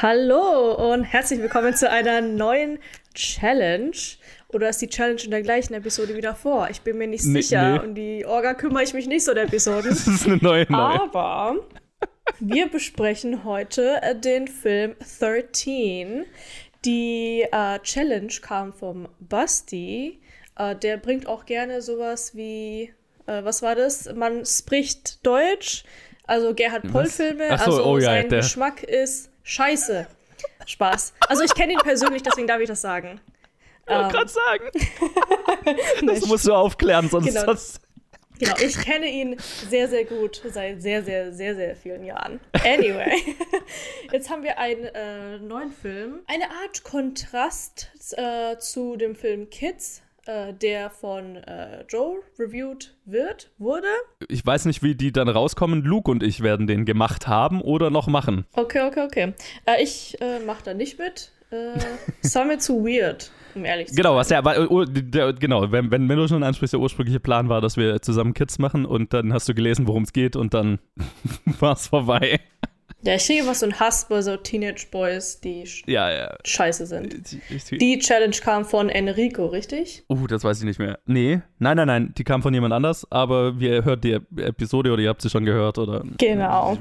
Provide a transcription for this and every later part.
Hallo und herzlich willkommen zu einer neuen Challenge. Oder ist die Challenge in der gleichen Episode wie davor? Ich bin mir nicht Nee, sicher. nee. Und die Orga kümmere ich mich nicht so der Episoden. Das ist eine neue, neue. Aber wir besprechen heute äh, den Film 13. Die äh, Challenge kam vom Basti. Äh, der bringt auch gerne sowas wie, äh, was war das? Man spricht Deutsch. Also Gerhard Poll-Filme. So, also oh ja, sein der- Geschmack ist scheiße. Spaß. Also ich kenne ihn persönlich, deswegen darf ich das sagen. Ich wollte Ähm, gerade sagen. Das musst du aufklären, sonst. Genau. sonst Genau, ich kenne ihn sehr, sehr gut seit sehr, sehr, sehr, sehr vielen Jahren. Anyway, jetzt haben wir einen äh, neuen Film. Eine Art Kontrast äh, zu dem Film Kids, äh, der von äh, Joe reviewed wird, wurde. ich weiß nicht, wie die dann rauskommen. Luke und ich werden den gemacht haben oder noch machen. Okay, okay, okay. Äh, ich äh, mache da nicht mit. Äh, war mir zu weird, um ehrlich zu Genau, sein. was ja, weil, oh, der, genau, wenn, wenn, wenn du schon ansprichst, der ursprüngliche Plan war, dass wir zusammen Kids machen und dann hast du gelesen, worum es geht und dann war es vorbei. Ja, ich kriege immer so einen Hass bei so Teenage Boys, die Ja, ja. scheiße sind. Die Challenge kam von Enrico, richtig? uh, das weiß ich nicht mehr. Nee, nein, nein, nein, die kam von jemand anders, aber ihr hört die Episode oder ihr habt sie schon gehört, oder? Genau.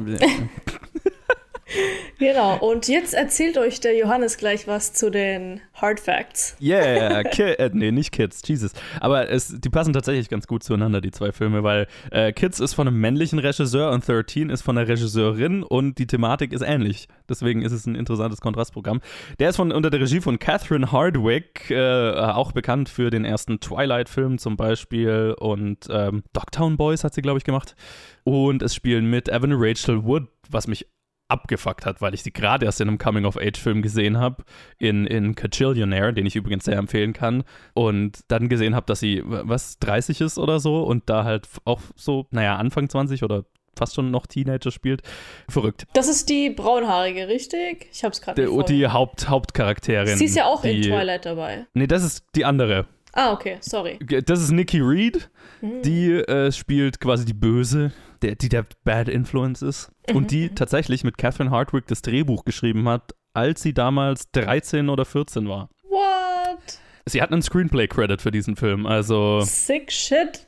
Genau, und jetzt erzählt euch der Johannes gleich was zu den Hard Facts. Yeah, Ki äh, nee, nicht Kids, Jesus. Aber es, die passen tatsächlich ganz gut zueinander, die zwei Filme, weil äh, Kids ist von einem männlichen Regisseur und 13 ist von einer Regisseurin und die Thematik ist ähnlich. Deswegen ist es ein interessantes Kontrastprogramm. Der ist von, unter der Regie von Catherine Hardwick, äh, auch bekannt für den ersten Twilight-Film zum Beispiel und ähm, Dogtown Boys hat sie, glaube ich, gemacht. Und es spielen mit Evan Rachel Wood, was mich abgefuckt hat, weil ich sie gerade erst in einem Coming-of-Age-Film gesehen habe, in, in Cajillionaire, den ich übrigens sehr empfehlen kann, und dann gesehen habe, dass sie, was, 30 ist oder so und da halt auch so, naja, Anfang 20 oder fast schon noch Teenager spielt. Verrückt. Das ist die braunhaarige, richtig? Ich hab's gerade Die, die. Haupt, Hauptcharakterin. Sie ist ja auch in die, Twilight dabei. Nee, das ist die andere. Ah, okay, sorry. Das ist Nikki Reed, Mhm. die äh, spielt quasi die Böse, der, die der Bad Influence ist. Mhm. Und die tatsächlich mit Catherine Hardwick das Drehbuch geschrieben hat, als sie damals 13 oder 14 war. What? Sie hat einen Screenplay-Credit für diesen Film, also Sick shit.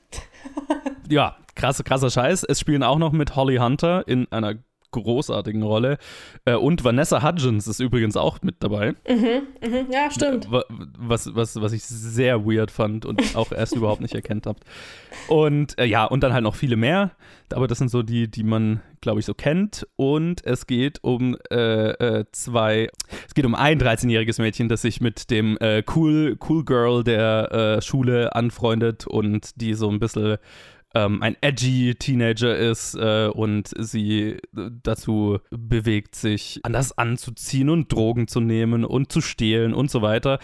ja, krass, krasser Scheiß. Es spielen auch noch mit Holly Hunter in einer großartigen Rolle. Äh, und Vanessa Hudgens ist übrigens auch mit dabei. Mhm, ja, stimmt. Wa- Was, was, was ich sehr weird fand und auch erst überhaupt nicht erkennt habt. Und äh, ja, und dann halt noch viele mehr. Aber das sind so die, die man, glaube ich, so kennt. Und es geht um äh, äh, zwei, es geht um ein 13-jähriges Mädchen, das sich mit dem äh, cool, cool Girl der äh, Schule anfreundet und die so ein bisschen ähm, ein edgy Teenager ist äh, und sie äh, dazu bewegt, sich anders anzuziehen und Drogen zu nehmen und zu stehlen und so weiter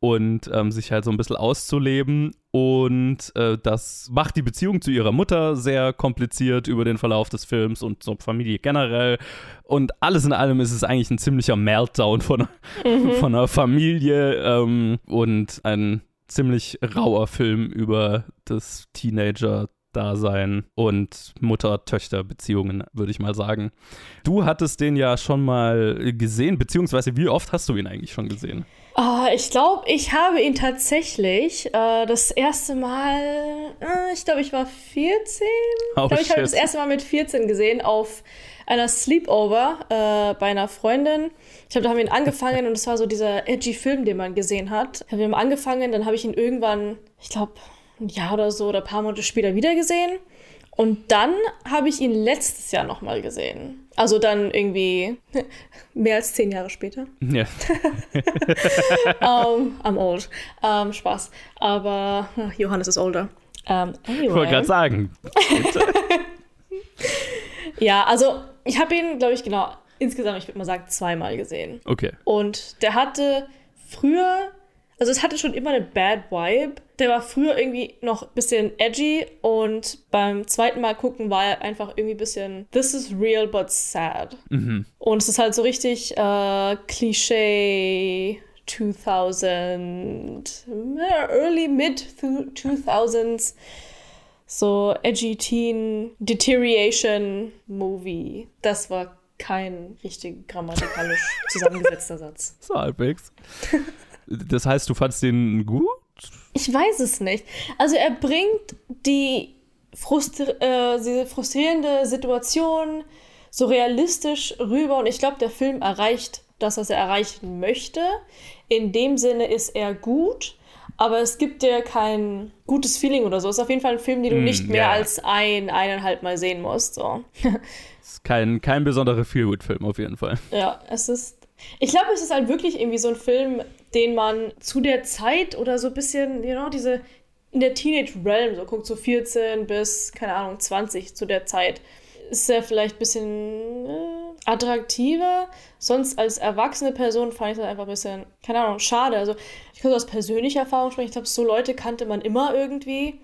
und ähm, sich halt so ein bisschen auszuleben. Und äh, das macht die Beziehung zu ihrer Mutter sehr kompliziert über den Verlauf des Films und zur Familie generell. Und alles in allem ist es eigentlich ein ziemlicher Meltdown von, von einer Familie ähm, und ein ziemlich rauer Film über das Teenager. Dasein und Mutter-Töchter-Beziehungen, würde ich mal sagen. Du hattest den ja schon mal gesehen, beziehungsweise wie oft hast du ihn eigentlich schon gesehen? Ah, ich glaube, ich habe ihn tatsächlich äh, das erste Mal, äh, ich glaube, ich war 14. Oh, ich glaube, ich habe das erste Mal mit 14 gesehen auf einer Sleepover äh, bei einer Freundin. Ich glaube, da haben wir ihn angefangen und es war so dieser edgy Film, den man gesehen hat. Haben wir ihn angefangen, dann habe ich ihn irgendwann, ich glaube, ein Jahr oder so oder ein paar Monate später wieder gesehen. Und dann habe ich ihn letztes Jahr nochmal gesehen. Also dann irgendwie mehr als zehn Jahre später. Ja. um, I'm old. Um, Spaß. Aber Johannes ist older. Um, anyway. Ich wollte gerade sagen. Ja, also ich habe ihn, glaube ich, genau, insgesamt, ich würde mal sagen, zweimal gesehen. Okay. Und der hatte früher, also es hatte schon immer eine Bad Vibe. Der war früher irgendwie noch ein bisschen edgy und beim zweiten Mal gucken war er einfach irgendwie ein bisschen This is real but sad. Mhm. Und es ist halt so richtig äh, Klischee 2000, äh, early mid 2000s, so edgy Teen Deterioration Movie. Das war kein richtig grammatikalisch zusammengesetzter Satz. So halbwegs. Das heißt, du fandst den gut? Ich weiß es nicht. Also er bringt die frustri äh, diese frustrierende Situation so realistisch rüber und ich glaube, der Film erreicht das, was er erreichen möchte. In dem Sinne ist er gut, aber es gibt dir kein gutes Feeling oder so. Es ist auf jeden Fall ein Film, den du mm, nicht mehr yeah. als ein, eineinhalb Mal sehen musst. So. es ist kein, kein besonderer Feelgood-Film auf jeden Fall. Ja, es ist. Ich glaube, es ist halt wirklich irgendwie so ein Film, den man zu der Zeit oder so ein bisschen, you know, diese in der Teenage Realm, so guckt so 14 bis, keine Ahnung, 20 zu der Zeit, ist er vielleicht ein bisschen äh, attraktiver. Sonst als erwachsene Person fand ich das einfach ein bisschen, keine Ahnung, schade. Also ich kann so aus persönlicher Erfahrung sprechen. Ich glaube, so Leute kannte man immer irgendwie.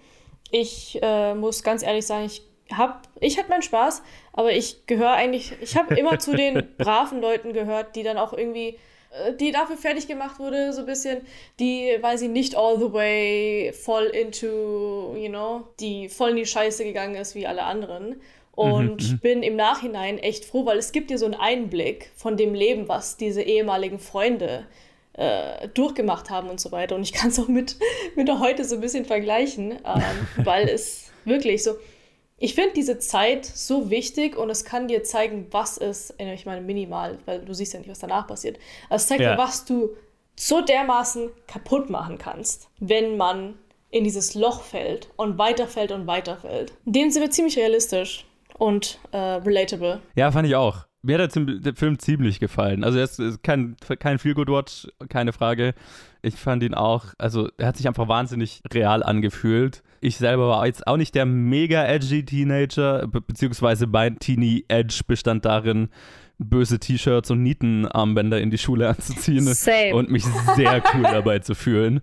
Ich äh, muss ganz ehrlich sagen, ich hab, ich hatte meinen Spaß, aber ich gehöre eigentlich, ich habe immer zu den braven Leuten gehört, die dann auch irgendwie äh, die dafür fertig gemacht wurde, so ein bisschen, die, weil sie nicht all the way voll into, you know, die voll in die Scheiße gegangen ist wie alle anderen. Und mhm, mhm. bin im Nachhinein echt froh, weil es gibt dir so einen Einblick von dem Leben, was diese ehemaligen Freunde äh, durchgemacht haben und so weiter. Und ich kann es auch mit, mit heute so ein bisschen vergleichen, ähm, weil es wirklich so, ich finde diese Zeit so wichtig und es kann dir zeigen, was ist, ich meine minimal, weil du siehst ja nicht, was danach passiert. Es zeigt ja. dir, was du so dermaßen kaputt machen kannst, wenn man in dieses Loch fällt und weiterfällt und weiterfällt. Den sind wir ziemlich realistisch und äh, relatable. Ja, fand ich auch. Mir hat der, Film ziemlich gefallen. Also er ist kein, kein Feel-Good-Watch, keine Frage. Ich fand ihn auch, also er hat sich einfach wahnsinnig real angefühlt. Ich selber war jetzt auch nicht der mega edgy Teenager, be beziehungsweise mein Teenie Edge bestand darin, böse T-Shirts und Nietenarmbänder in die Schule anzuziehen Same. und mich sehr cool dabei zu fühlen.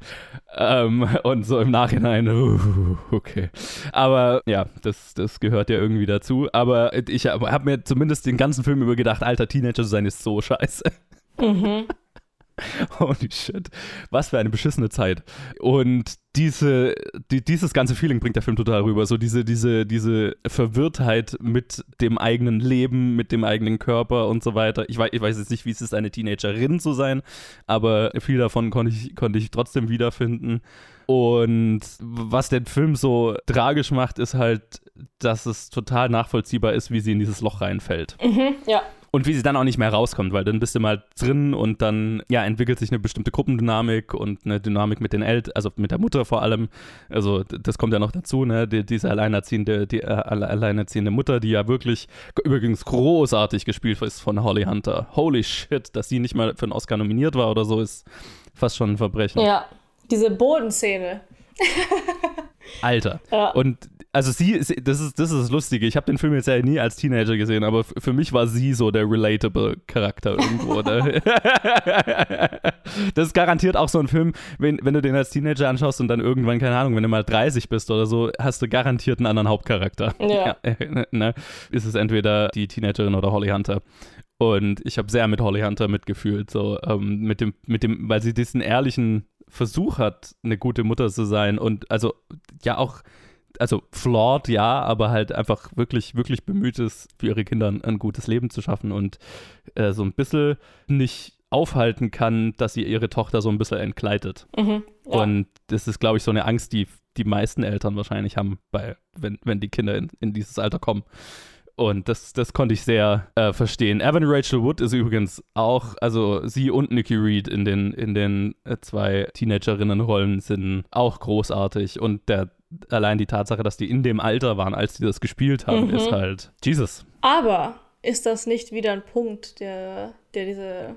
Ähm, und so im Nachhinein, uh, okay. Aber ja, das, das gehört ja irgendwie dazu. Aber ich habe hab mir zumindest den ganzen Film über gedacht, alter Teenager zu sein ist so scheiße. Mhm. Holy shit. Was für eine beschissene Zeit. Und diese, die, dieses ganze Feeling bringt der Film total rüber. So diese, diese, diese Verwirrtheit mit dem eigenen Leben, mit dem eigenen Körper und so weiter. Ich weiß, ich weiß jetzt nicht, wie es ist, eine Teenagerin zu sein, aber viel davon konnte ich, konnte ich trotzdem wiederfinden. Und was den Film so tragisch macht, ist halt, dass es total nachvollziehbar ist, wie sie in dieses Loch reinfällt. Mhm, ja. Und wie sie dann auch nicht mehr rauskommt, weil dann bist du mal drin und dann ja, entwickelt sich eine bestimmte Gruppendynamik und eine Dynamik mit den Eltern, also mit der Mutter vor allem. Also das kommt ja noch dazu, ne? Die, diese alleinerziehende, die äh, alleinerziehende Mutter, die ja wirklich übrigens großartig gespielt ist von Holly Hunter. Holy shit, dass sie nicht mal für einen Oscar nominiert war oder so, ist fast schon ein Verbrechen. Ja, diese Bodenszene. Alter. Ja. Und also sie, das ist das ist das Lustige. Ich habe den Film jetzt ja nie als Teenager gesehen, aber für mich war sie so der relatable Charakter irgendwo. Ne? das ist garantiert auch so ein Film, wenn, wenn du den als Teenager anschaust und dann irgendwann, keine Ahnung, wenn du mal 30 bist oder so, hast du garantiert einen anderen Hauptcharakter. Ja. ja ne? Ist es entweder die Teenagerin oder Holly Hunter. Und ich habe sehr mit Holly Hunter mitgefühlt, so ähm, mit dem, mit dem, weil sie diesen ehrlichen Versuch hat, eine gute Mutter zu sein und also ja auch also flawed, ja, aber halt einfach wirklich, wirklich bemüht ist, für ihre Kinder ein, ein gutes Leben zu schaffen und äh, so ein bisschen nicht aufhalten kann, dass sie ihre Tochter so ein bisschen entkleidet. Mhm, ja. Und das ist, glaube ich, so eine Angst, die die meisten Eltern wahrscheinlich haben, bei, wenn, wenn die Kinder in, in dieses Alter kommen. Und das, das konnte ich sehr äh, verstehen. Evan Rachel Wood ist übrigens auch, also sie und Nikki Reed in den, in den äh, zwei Teenagerinnenrollen sind auch großartig. Und der allein die Tatsache, dass die in dem Alter waren, als die das gespielt haben, mhm. ist halt Jesus. Aber ist das nicht wieder ein Punkt, der, der diese,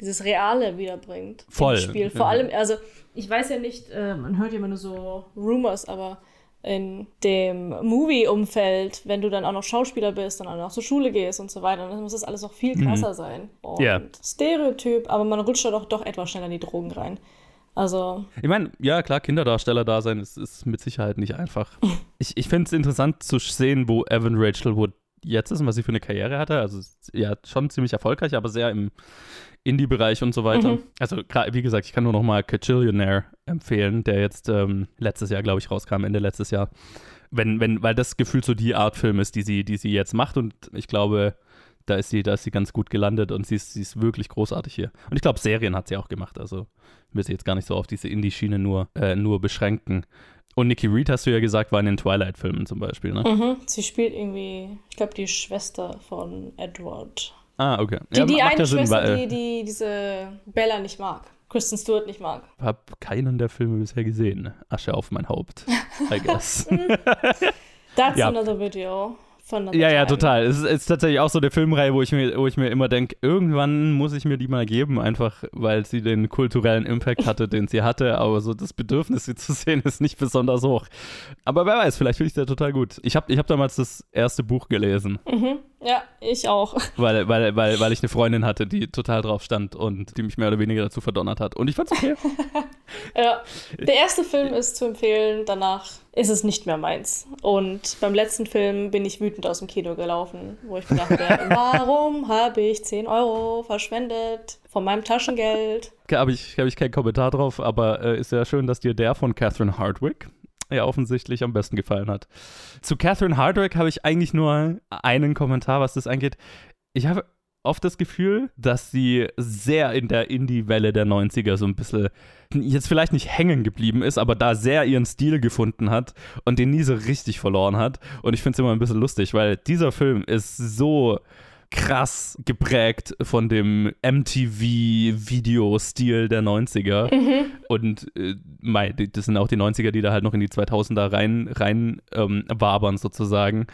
dieses Reale wiederbringt? Voll. Spiel. Vor ja. allem, also ich weiß ja nicht, äh, man hört ja immer nur so Rumors, aber in dem Movie-Umfeld, wenn du dann auch noch Schauspieler bist und dann auch zur Schule gehst und so weiter, dann muss das alles noch viel mhm. krasser mhm. sein. Und yeah. Stereotyp, aber man rutscht da doch, doch etwas schneller in die Drogen rein. Also. Ich meine, ja, klar, Kinderdarsteller da sein ist, ist mit Sicherheit nicht einfach. ich ich finde es interessant zu sehen, wo Evan Rachel Wood jetzt ist und was sie für eine Karriere hatte. Also, ja, schon ziemlich erfolgreich, aber sehr im Indie-Bereich und so weiter. Mhm. Also, wie gesagt, ich kann nur noch mal Cajillionaire empfehlen, der jetzt ähm, letztes Jahr, glaube ich, rauskam, Ende letztes Jahr. Wenn, wenn, weil das gefühlt so die Art Film ist, die sie, die sie jetzt macht und ich glaube, da ist sie, da ist sie ganz gut gelandet und sie ist, sie ist wirklich großartig hier. Und ich glaube, Serien hat sie auch gemacht. Also will sie jetzt gar nicht so auf diese Indie-Schiene nur, äh, nur beschränken. Und Nikki Reed, hast du ja gesagt, war in den Twilight-Filmen zum Beispiel, ne? Mhm. Sie spielt irgendwie, ich glaube, die Schwester von Edward. Ah, okay. Die, ja, die eine ja Sinn, Schwester, weil, die, äh, die diese Bella nicht mag. Kristen Stewart nicht mag. hab keinen der Filme bisher gesehen. Asche auf mein Haupt, I guess. That's Ja. another video. Von Ja, ja, total. Es ist, ist tatsächlich auch so eine Filmreihe, wo ich mir, wo ich mir immer denke, irgendwann muss ich mir die mal geben, einfach weil sie den kulturellen Impact hatte, den sie hatte. Aber so das Bedürfnis, sie zu sehen, ist nicht besonders hoch. Aber wer weiß, vielleicht finde ich der total gut. Ich habe ich hab damals das erste Buch gelesen, Mhm. Ja, ich auch. weil, weil, weil, weil ich eine Freundin hatte, die total drauf stand und die mich mehr oder weniger dazu verdonnert hat. Und ich fand's okay. Ja. Der erste Film ist zu empfehlen, danach ist es nicht mehr meins. Und beim letzten Film bin ich wütend aus dem Kino gelaufen, wo ich mir dachte, warum habe ich 10 Euro verschwendet von meinem Taschengeld? habe ich, hab ich keinen Kommentar drauf, aber äh, ist ja schön, dass dir der von Catherine Hardwick ja offensichtlich am besten gefallen hat. Zu Catherine Hardwick habe ich eigentlich nur einen Kommentar, was das angeht. Ich habe oft das Gefühl, dass sie sehr in der Indie-Welle der 90er so ein bisschen jetzt vielleicht nicht hängen geblieben ist, aber da sehr ihren Stil gefunden hat und den nie so richtig verloren hat. Und ich finde es immer ein bisschen lustig, weil dieser Film ist so krass geprägt von dem MTV-Video-Stil der 90er. Und äh, das sind auch die 90er, die da halt noch in die 2000er rein, rein ähm, wabern sozusagen.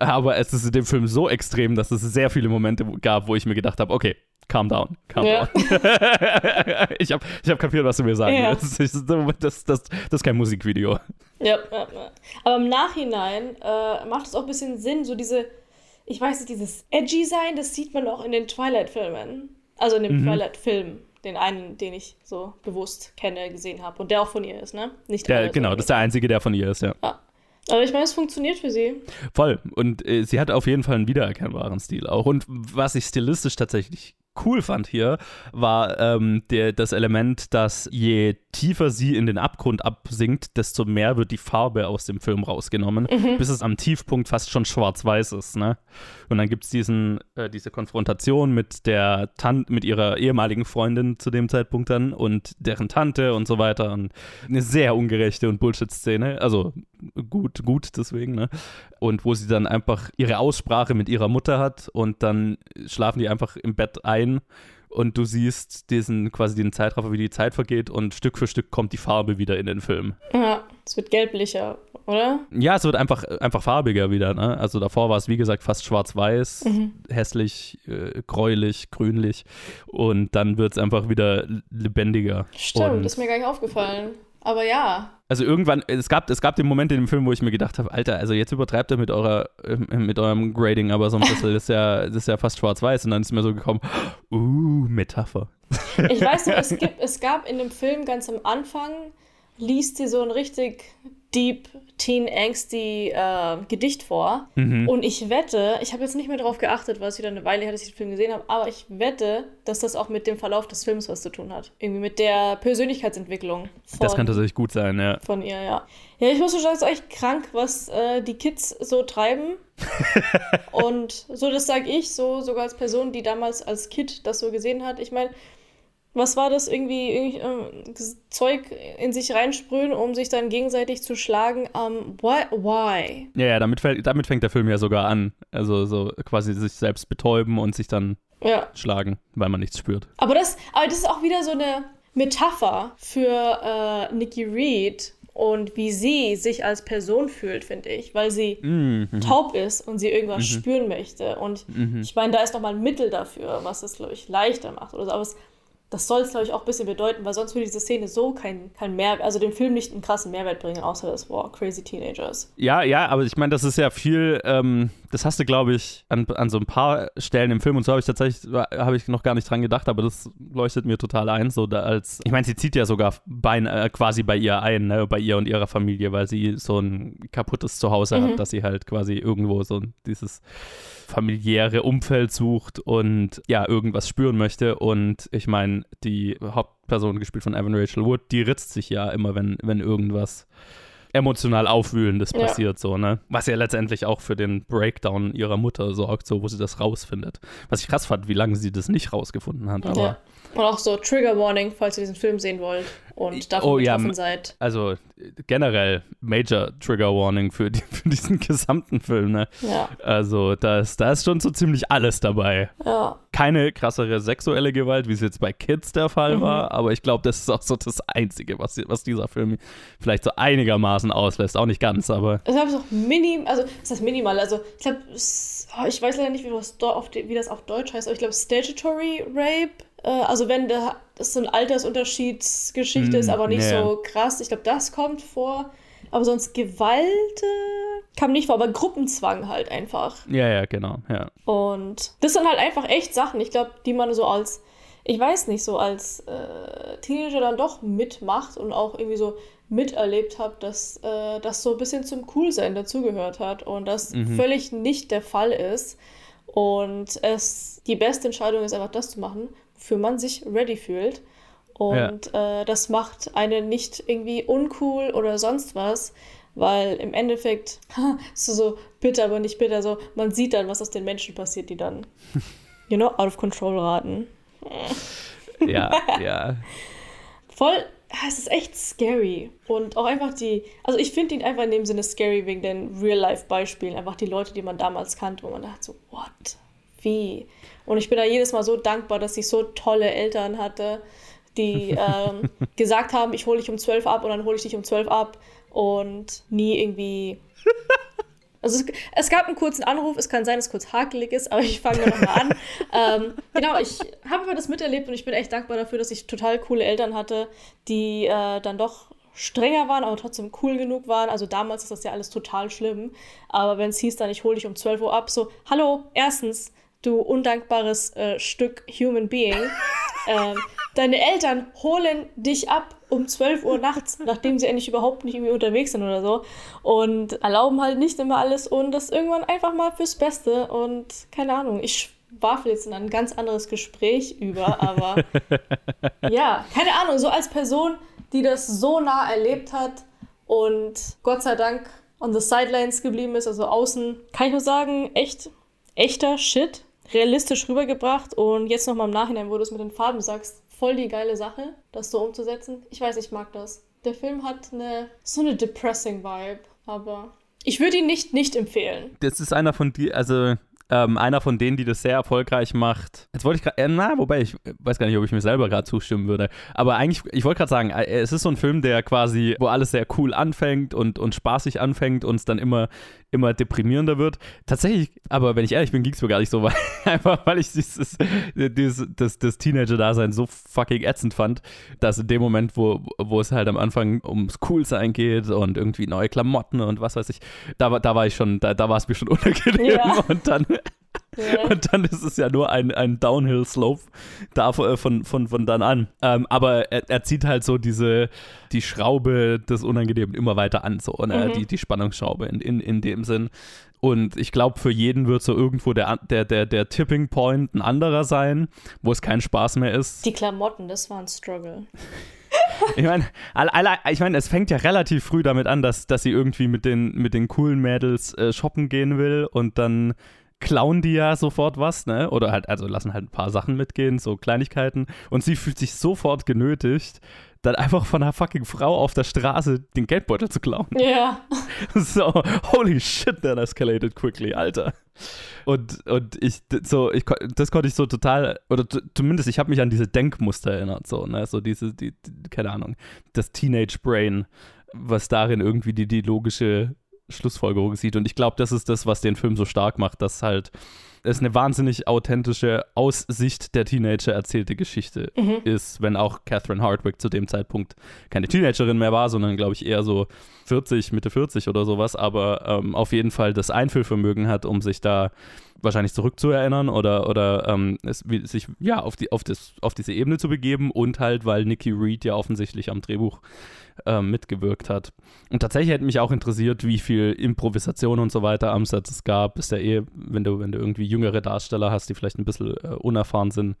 Aber es ist in dem Film so extrem, dass es sehr viele Momente gab, wo ich mir gedacht habe, okay, calm down, calm Ja. down. ich habe ich hab kapiert, was du mir sagen Ja. willst. Das, ist- das, das, das ist kein Musikvideo. Ja. Aber im Nachhinein äh, macht es auch ein bisschen Sinn, so diese, ich weiß nicht, dieses edgy sein, das sieht man auch in den Twilight-Filmen. Also in dem Mhm. Twilight-Film, den einen, den ich so bewusst kenne, gesehen habe. Und der auch von ihr ist, ne? Nicht Der, genau, das ist der einzige, der von ihr ist, ja. Ja. Aber ich meine, es funktioniert für sie. Voll. Und äh, sie hat auf jeden Fall einen wiedererkennbaren Stil auch. Und was ich stilistisch tatsächlich cool fand hier, war ähm, der, das Element, dass je tiefer sie in den Abgrund absinkt, desto mehr wird die Farbe aus dem Film rausgenommen, bis es am Tiefpunkt fast schon schwarz-weiß ist. Ne? Und dann gibt es äh, diese Konfrontation mit der Tante, mit ihrer ehemaligen Freundin zu dem Zeitpunkt dann und deren Tante und so weiter. Und eine sehr ungerechte und Bullshit-Szene. Also gut, gut deswegen, ne? Und wo sie dann einfach ihre Aussprache mit ihrer Mutter hat und dann schlafen die einfach im Bett ein und du siehst diesen quasi den Zeitraffer, wie die Zeit vergeht und Stück für Stück kommt die Farbe wieder in den Film. Ja, es wird gelblicher, oder? Ja, es wird einfach, einfach farbiger wieder, ne? Also davor war es, wie gesagt, fast schwarz-weiß, hässlich, äh, gräulich, grünlich und dann wird es einfach wieder lebendiger. Stimmt, und ist mir gar nicht aufgefallen. Aber ja. Also irgendwann, es gab, es gab den Moment in dem Film, wo ich mir gedacht habe, Alter, also jetzt übertreibt er mit eurer, ähm, mit eurem Grading, aber so ein bisschen, das ist ja, das ist ja fast schwarz-weiß und dann ist mir so gekommen, uh, Metapher. Ich weiß noch, es, gibt, es gab in dem Film ganz am Anfang, liest sie so ein richtig deep, teen, angsty äh, Gedicht vor. Mhm. Und ich wette, ich habe jetzt nicht mehr darauf geachtet, weil es wieder eine Weile her, dass ich den Film gesehen habe, aber ich wette, dass das auch mit dem Verlauf des Films was zu tun hat. Irgendwie mit der Persönlichkeitsentwicklung von, Das kann tatsächlich gut sein, ja. von ihr, ja. Ja, ich muss schon sagen, es ist echt krank, was äh, die Kids so treiben. Und so, das sage ich, so sogar als Person, die damals als Kid das so gesehen hat. Ich meine, was war das irgendwie, irgendwie ähm, das Zeug in sich reinsprühen, um sich dann gegenseitig zu schlagen? Um, why? why? Ja, ja, damit, damit fängt der Film ja sogar an. Also so quasi sich selbst betäuben und sich dann Ja. schlagen, weil man nichts spürt. Aber das, aber das ist auch wieder so eine Metapher für äh, Nikki Reed und wie sie sich als Person fühlt, finde ich, weil sie Mhm. taub ist und sie irgendwas spüren möchte. Und Mhm. ich meine, da ist nochmal ein Mittel dafür, was es, glaube ich, leichter macht oder so. Aber es, das soll es, glaube ich, auch ein bisschen bedeuten, weil sonst würde diese Szene so kein, kein Mehrwert, also dem Film nicht einen krassen Mehrwert bringen, außer das, wow, crazy Teenagers. Ja, ja, aber ich meine, das ist ja viel, ähm, das hast du, glaube ich, an, an so ein paar Stellen im Film und so habe ich tatsächlich, habe ich noch gar nicht dran gedacht, aber das leuchtet mir total ein, so da als, ich meine, sie zieht ja sogar bei, äh, quasi bei ihr ein, ne, bei ihr und ihrer Familie, weil sie so ein kaputtes Zuhause hat, dass sie halt quasi irgendwo so dieses familiäre Umfeld sucht und ja, irgendwas spüren möchte und ich meine, die Hauptperson, gespielt von Evan Rachel Wood, die ritzt sich ja immer, wenn, wenn irgendwas emotional Aufwühlendes Ja. passiert, so, ne? Was ja letztendlich auch für den Breakdown ihrer Mutter sorgt, so, wo sie das rausfindet. Was ich krass fand, wie lange sie das nicht rausgefunden hat, aber. ja. Und auch so Trigger Warning, falls ihr diesen Film sehen wollt und davon Oh, ja, seid. Also generell Major Trigger Warning für, die, für diesen gesamten Film, ne? Ja. Also da ist, da ist schon so ziemlich alles dabei. Ja. Keine krassere sexuelle Gewalt, wie es jetzt bei Kids der Fall Mhm. war, aber ich glaube, das ist auch so das Einzige, was, was dieser Film vielleicht so einigermaßen auslässt. Auch nicht ganz, aber Ich glaube, es ist auch minim, also das heißt minimal, also ich glaube, ich weiß leider nicht, wie das, auf wie das auf Deutsch heißt, aber ich glaube Statutory Rape, also wenn da das so ein Altersunterschiedsgeschichte Mm, ist, aber nicht ja. so krass, ich glaube, das kommt vor, aber sonst Gewalt äh, kam nicht vor, aber Gruppenzwang halt einfach. ja, ja, genau, ja. Und das sind halt einfach echt Sachen, ich glaube, die man so als, ich weiß nicht, so als äh, Teenager dann doch mitmacht und auch irgendwie so miterlebt habe, dass äh, das so ein bisschen zum Coolsein dazugehört hat und das Mhm. völlig nicht der Fall ist. Und es die beste Entscheidung ist einfach das zu machen, wofür man sich ready fühlt. Und äh, das macht einen nicht irgendwie uncool oder sonst was, weil im Endeffekt so, so bitter, aber nicht bitter, so man sieht dann, was aus den Menschen passiert, die dann, you know, out of control raten. Ja, ja. Voll, es ist echt scary. Und auch einfach die, also ich finde ihn einfach in dem Sinne scary wegen den Real-Life-Beispielen. Einfach die Leute, die man damals kannte, wo man dachte so, what? Wie? Und ich bin da jedes Mal so dankbar, dass ich so tolle Eltern hatte, die ähm, gesagt haben, ich hole dich um 12 ab und dann hole ich dich um 12 ab und nie irgendwie. Also es, es gab einen kurzen Anruf, es kann sein, dass es kurz hakelig ist, aber ich fange nochmal an. ähm, genau, ich habe aber das miterlebt und ich bin echt dankbar dafür, dass ich total coole Eltern hatte, die äh, dann doch strenger waren, aber trotzdem cool genug waren. Also damals ist das ja alles total schlimm. Aber wenn es hieß dann, ich hole dich um 12 Uhr ab, so, hallo, erstens, du undankbares äh, Stück Human Being. ähm, deine Eltern holen dich ab um 12 Uhr nachts, nachdem sie eigentlich überhaupt nicht irgendwie unterwegs sind oder so. Und erlauben halt nicht immer alles und das irgendwann einfach mal fürs Beste. Und keine Ahnung, ich schwafel jetzt in ein ganz anderes Gespräch über, aber ja, keine Ahnung, so als Person, die das so nah erlebt hat und Gott sei Dank on the sidelines geblieben ist, also außen, kann ich nur sagen, echt, echter Shit, realistisch rübergebracht und jetzt nochmal im Nachhinein, wo du es mit den Farben sagst, voll die geile Sache, das so umzusetzen. Ich weiß, ich mag das. Der Film hat eine, so eine depressing Vibe, aber ich würde ihn nicht, nicht empfehlen. Das ist einer von die, also ähm, einer von denen, die das sehr erfolgreich macht. Jetzt wollte ich gerade, äh, na, wobei ich weiß gar nicht, ob ich mir selber gerade zustimmen würde. Aber eigentlich, ich wollte gerade sagen, äh, es ist so ein Film, der quasi, wo alles sehr cool anfängt und, und spaßig anfängt und es dann immer, immer deprimierender wird. Tatsächlich, aber wenn ich ehrlich bin, ging es mir gar nicht so, weil, einfach weil ich dieses, dieses, das, das Teenager-Dasein so fucking ätzend fand, dass in dem Moment, wo, wo es halt am Anfang ums Coolsein geht und irgendwie neue Klamotten und was weiß ich, da, war- da war ich schon, da, da war es mir schon unangenehm Ja. und dann Ja. und dann ist es ja nur ein, ein Downhill-Slope da von, von, von, von dann an. Ähm, aber er, er zieht halt so diese, die Schraube des Unangenehmen immer weiter an, so, ne? Mhm. die, die Spannungsschraube in, in, in dem Sinn. Und ich glaube, für jeden wird so irgendwo der, der, der, der Tipping Point ein anderer sein, wo es kein Spaß mehr ist. Die Klamotten, das war ein Struggle. Ich meine, ich mein, es fängt ja relativ früh damit an, dass, dass sie irgendwie mit den, mit den coolen Mädels äh, shoppen gehen will und dann klauen die ja sofort was, ne? Oder halt, also lassen halt ein paar Sachen mitgehen, so Kleinigkeiten. Und sie fühlt sich sofort genötigt, dann einfach von einer fucking Frau auf der Straße den Geldbeutel zu klauen. Ja. So, holy shit, that escalated quickly, Alter. Und, und ich, so, ich, das konnte ich so total, oder zumindest ich habe mich an diese Denkmuster erinnert, so, ne, so diese, die, die, keine Ahnung, das Teenage Brain, was darin irgendwie die, die logische Schlussfolgerung sieht. Und ich glaube, das ist das, was den Film so stark macht, dass halt es eine wahnsinnig authentische aus Sicht der Teenager erzählte Geschichte Mhm. ist, wenn auch Catherine Hardwick zu dem Zeitpunkt keine Teenagerin mehr war, sondern glaube ich eher so 40, Mitte 40 oder sowas, aber ähm, auf jeden Fall das Einfühlvermögen hat, um sich da wahrscheinlich zurückzuerinnern oder, oder ähm, es, sich ja auf, die, auf, das, auf diese Ebene zu begeben und halt, weil Nikki Reed ja offensichtlich am Drehbuch ähm, mitgewirkt hat. Und tatsächlich hätte mich auch interessiert, wie viel Improvisation und so weiter am Set es gab. Ist ja eh, wenn du, wenn du irgendwie jüngere Darsteller hast, die vielleicht ein bisschen äh, unerfahren sind,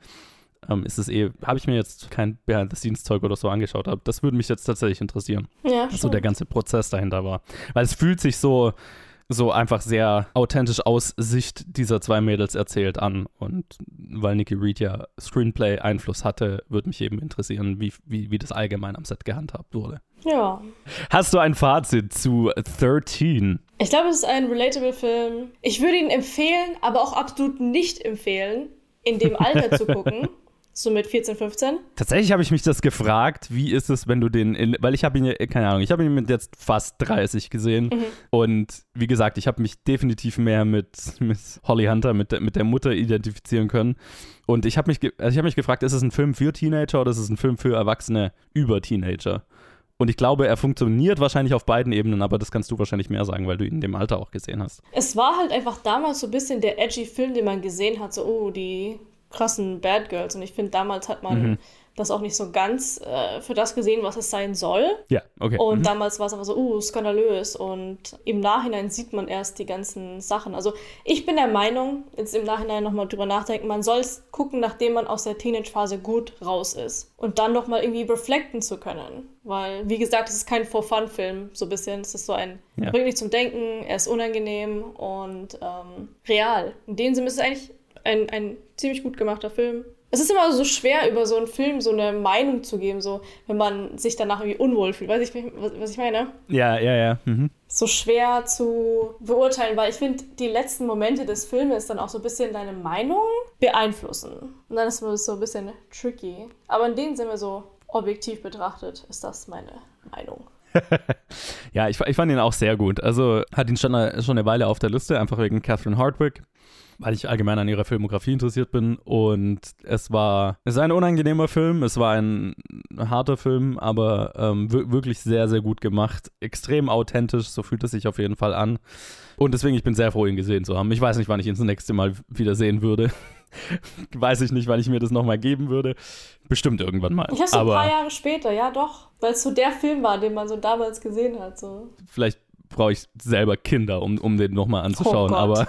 ähm, ist es eh, habe ich mir jetzt kein Behind-the-Scenes-Zeug oder so angeschaut, aber das würde mich jetzt tatsächlich interessieren. Ja, was so der ganze Prozess dahinter war. Weil es fühlt sich so, so einfach sehr authentisch aus Sicht dieser zwei Mädels erzählt an. Und weil Nikki Reed ja Screenplay-Einfluss hatte, würde mich eben interessieren, wie, wie, wie das allgemein am Set gehandhabt wurde. Ja. Hast du ein Fazit zu 13? Ich glaube, es ist ein relatable Film. Ich würde ihn empfehlen, aber auch absolut nicht empfehlen, in dem Alter zu gucken. So mit 14, 15. Tatsächlich habe ich mich das gefragt, wie ist es, wenn du den, in, weil ich habe ihn, ja- keine Ahnung, ich habe ihn mit jetzt fast 30 gesehen und wie gesagt, ich habe mich definitiv mehr mit, mit Holly Hunter, mit, der- mit der Mutter identifizieren können und ich habe mich, also ich habe mich gefragt, ist es ein Film für Teenager oder ist es ein Film für Erwachsene über Teenager? Und ich glaube, er funktioniert wahrscheinlich auf beiden Ebenen, aber das kannst du wahrscheinlich mehr sagen, weil du ihn in dem Alter auch gesehen hast. Es war halt einfach damals so ein bisschen der edgy Film, den man gesehen hat, so, oh, die krassen Bad Girls. Und ich finde, damals hat man das auch nicht so ganz äh, für das gesehen, was es sein soll. Ja, okay. Und Mhm. damals war es aber so, uh, skandalös. Und im Nachhinein sieht man erst die ganzen Sachen. Also ich bin der Meinung, jetzt im Nachhinein nochmal drüber nachdenken, man soll es gucken, nachdem man aus der Teenage-Phase gut raus ist. Und dann nochmal irgendwie reflekten zu können. Weil, wie gesagt, es ist kein For-Fun-Film, so ein bisschen. Es ist so ein, Ja. bringt dich zum Denken, er ist unangenehm und ähm, real. In dem Sinne ist es eigentlich ein, ein ziemlich gut gemachter Film. Es ist immer so schwer, über so einen Film so eine Meinung zu geben, so wenn man sich danach irgendwie unwohl fühlt. Weiß ich, was, was ich meine? ja, ja, ja. Mhm. So schwer zu beurteilen, weil ich finde, die letzten Momente des Filmes dann auch so ein bisschen deine Meinung beeinflussen. Und dann ist es so ein bisschen tricky. Aber in dem Sinne so objektiv betrachtet, ist das meine Meinung. Ja, ich, ich fand ihn auch sehr gut. Also hat ihn schon eine, schon eine Weile auf der Liste, einfach wegen Catherine Hardwick, weil ich allgemein an ihrer Filmografie interessiert bin. Und es war, es ist ein unangenehmer Film, es war ein harter Film, aber ähm, wir- wirklich sehr, sehr gut gemacht. Extrem authentisch, so fühlt es sich auf jeden Fall an. Und deswegen, ich bin sehr froh, ihn gesehen zu haben. Ich weiß nicht, wann ich ihn das nächste Mal wieder sehen würde. weiß ich nicht, wann ich mir das nochmal geben würde. Bestimmt irgendwann mal. Ich habe so ein paar Jahre später, ja doch, weil es so der Film war, den man so damals gesehen hat. So. vielleicht brauche ich selber Kinder, um, um den nochmal anzuschauen. Oh aber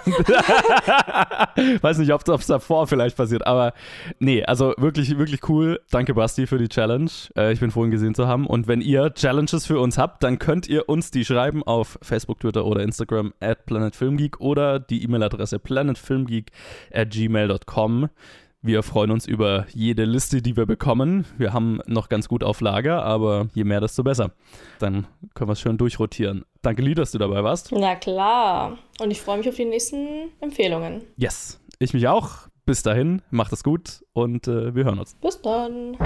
weiß nicht, ob es davor vielleicht passiert. Aber nee, also wirklich, wirklich cool. Danke, Basti, für die Challenge. Äh, ich bin froh, ihn gesehen zu haben. Und wenn ihr Challenges für uns habt, dann könnt ihr uns die schreiben auf Facebook, Twitter oder Instagram at planetfilmgeek oder die E-Mail-Adresse planetfilmgeek at gmail.com. Wir freuen uns über jede Liste, die wir bekommen. Wir haben noch ganz gut auf Lager, aber je mehr, desto besser. Dann können wir es schön durchrotieren. Danke, Lee, dass du dabei warst. Na klar. Und ich freue mich auf die nächsten Empfehlungen. Yes, ich mich auch. Bis dahin, macht es gut und äh, wir hören uns. Bis dann.